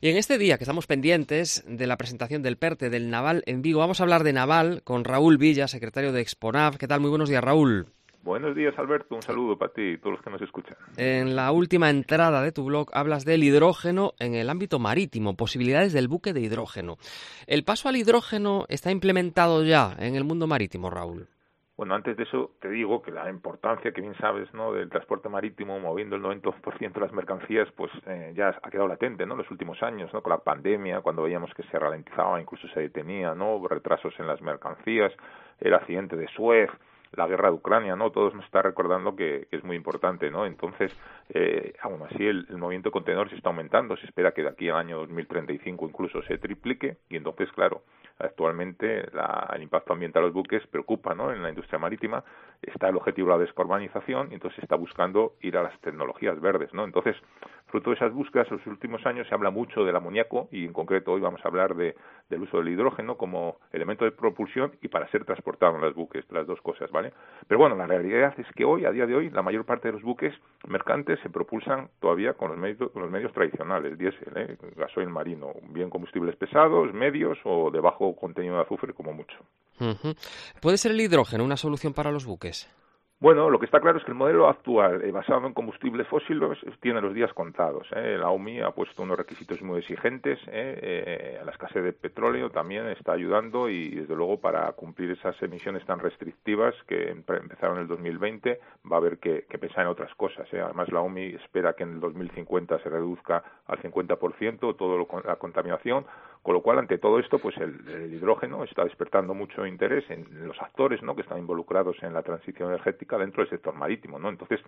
Y en este día que estamos pendientes de la presentación del PERTE del Naval en Vigo, vamos a hablar de Naval con Raúl Villa, secretario de Exponav. ¿Qué tal? Muy buenos días, Raúl. Buenos días, Alberto. Un saludo para ti y todos los que nos escuchan. En la última entrada de tu blog hablas del hidrógeno en el ámbito marítimo, posibilidades del buque de hidrógeno. ¿El paso al hidrógeno está implementado ya en el mundo marítimo, Raúl? Bueno, antes de eso te digo que la importancia, que bien sabes, ¿no? del transporte marítimo moviendo el 90% de las mercancías, pues eh, ya ha quedado latente, ¿no? En los últimos años, ¿no? Con la pandemia, cuando veíamos que se ralentizaba, incluso se detenía, ¿no? Retrasos en las mercancías, el accidente de Suez, la guerra de Ucrania, ¿no? Todos nos está recordando que, es muy importante, ¿no? Entonces, eh, aún así, el, movimiento de contenedores está aumentando, se espera que de aquí al año 2035 incluso se triplique, y entonces, claro, Actualmente la, el impacto ambiental de los buques preocupa ¿no? en la industria marítima, está el objetivo de la descarbonización y entonces se está buscando ir a las tecnologías verdes. ¿no? Entonces, fruto de esas búsquedas, en los últimos años se habla mucho del amoníaco y en concreto hoy vamos a hablar de, del uso del hidrógeno como elemento de propulsión y para ser transportado en los buques, las dos cosas, ¿vale? Pero bueno, la realidad es que hoy, a día de hoy, la mayor parte de los buques mercantes se propulsan todavía con los medios, con los medios tradicionales, diésel, ¿eh? gasoil marino, bien combustibles pesados, medios o de bajo contenido de azufre como mucho. ¿Puede ser el hidrógeno una solución para los buques? Bueno, lo que está claro es que el modelo actual, eh, basado en combustibles fósiles, tiene los días contados. ¿eh? La OMI ha puesto unos requisitos muy exigentes. ¿eh? a la escasez de petróleo también está ayudando y, desde luego, para cumplir esas emisiones tan restrictivas que empezaron en el 2020, va a haber que, pensar en otras cosas. Además, la OMI espera que en el 2050 se reduzca al 50% toda la contaminación, con lo cual, ante todo esto, pues el, hidrógeno está despertando mucho interés en los actores ¿no? que están involucrados en la transición energética dentro del sector marítimo. ¿no? Entonces,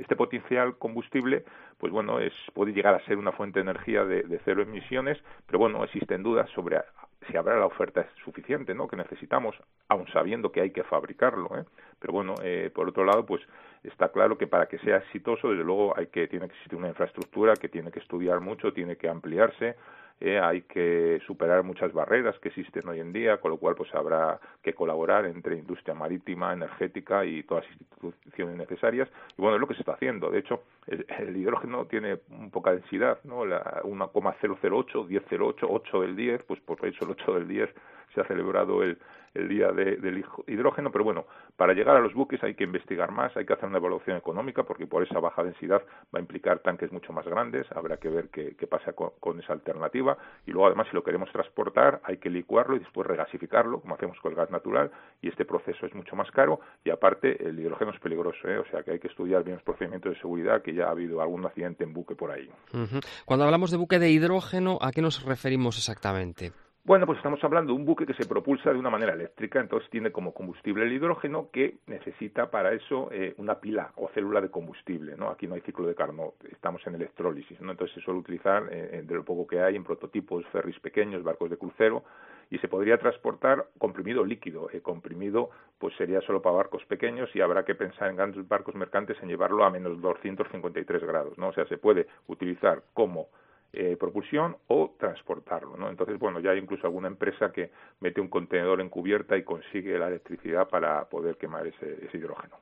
este potencial combustible, pues bueno, es, puede llegar a ser una fuente de energía de, cero emisiones, pero bueno, existen dudas sobre si habrá la oferta suficiente ¿no? que necesitamos, aun sabiendo que hay que fabricarlo. ¿eh? Pero bueno, eh, por otro lado, pues está claro que para que sea exitoso, desde luego, hay que, tiene que existir una infraestructura que tiene que estudiar mucho, tiene que ampliarse, eh, hay que superar muchas barreras que existen hoy en día, con lo cual pues habrá que colaborar entre industria marítima, energética y todas las instituciones necesarias. Y bueno, es lo que se está haciendo. De hecho, el, hidrógeno tiene poca densidad, ¿no? La 1,008, 1008, 8 del 10, pues por eso el 8 del 10 se ha celebrado el, día del hidrógeno, pero bueno, para llegar a los buques hay que investigar más, hay que hacer una evaluación económica, porque por esa baja densidad va a implicar tanques mucho más grandes, habrá que ver qué, pasa con, esa alternativa, y luego además si lo queremos transportar hay que licuarlo y después regasificarlo, como hacemos con el gas natural, y este proceso es mucho más caro, y aparte el hidrógeno es peligroso, ¿eh? o sea que hay que estudiar bien los procedimientos de seguridad, que ya ha habido algún accidente en buque por ahí. Cuando hablamos de buque de hidrógeno, ¿a qué nos referimos exactamente? Bueno, pues estamos hablando de un buque que se propulsa de una manera eléctrica, entonces tiene como combustible el hidrógeno que necesita para eso eh, una pila o célula de combustible, ¿no? Aquí no hay ciclo de Carnot, estamos en electrólisis, ¿no? Entonces se suele utilizar eh, de lo poco que hay en prototipos, ferries pequeños, barcos de crucero y se podría transportar comprimido líquido. Eh, comprimido pues sería solo para barcos pequeños y habrá que pensar en grandes barcos mercantes en llevarlo a menos 253 grados, ¿no? O sea, se puede utilizar como eh, propulsión o transportarlo. ¿no? Entonces, bueno, ya hay incluso alguna empresa que mete un contenedor en cubierta y consigue la electricidad para poder quemar ese, hidrógeno.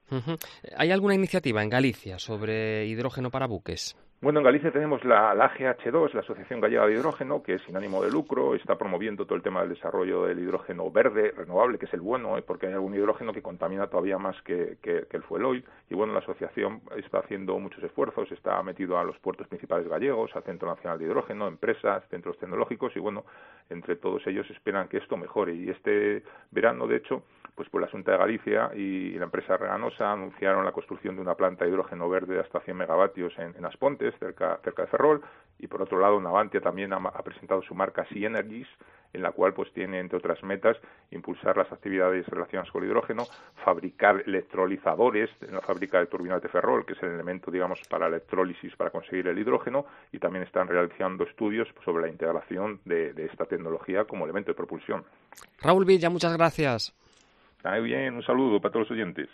¿Hay alguna iniciativa en Galicia sobre hidrógeno para buques? Bueno, en Galicia tenemos la, la AGH2, la Asociación Gallega de Hidrógeno, que es sin ánimo de lucro, está promoviendo todo el tema del desarrollo del hidrógeno verde, renovable, que es el bueno, ¿eh? porque hay algún hidrógeno que contamina todavía más que, que, que el fuel oil. Y bueno, la asociación está haciendo muchos esfuerzos, está metido a los puertos principales gallegos, al Centro Nacional de Hidrógeno, empresas, centros tecnológicos, y bueno, entre todos ellos esperan que esto mejore. Y este verano, de hecho, pues por la Junta de Galicia y la empresa Reganosa anunciaron la construcción de una planta de hidrógeno verde de hasta 100 megavatios en, en Aspontes, cerca, de Ferrol, y por otro lado Navantia también ha, presentado su marca Sea Energies, en la cual pues tiene entre otras metas impulsar las actividades relacionadas con el hidrógeno, fabricar electrolizadores en la fábrica de turbinas de Ferrol, que es el elemento digamos para electrólisis para conseguir el hidrógeno, y también están realizando estudios sobre la integración de, de esta tecnología como elemento de propulsión. Raúl Villa, muchas gracias. Está bien, un saludo para todos los oyentes.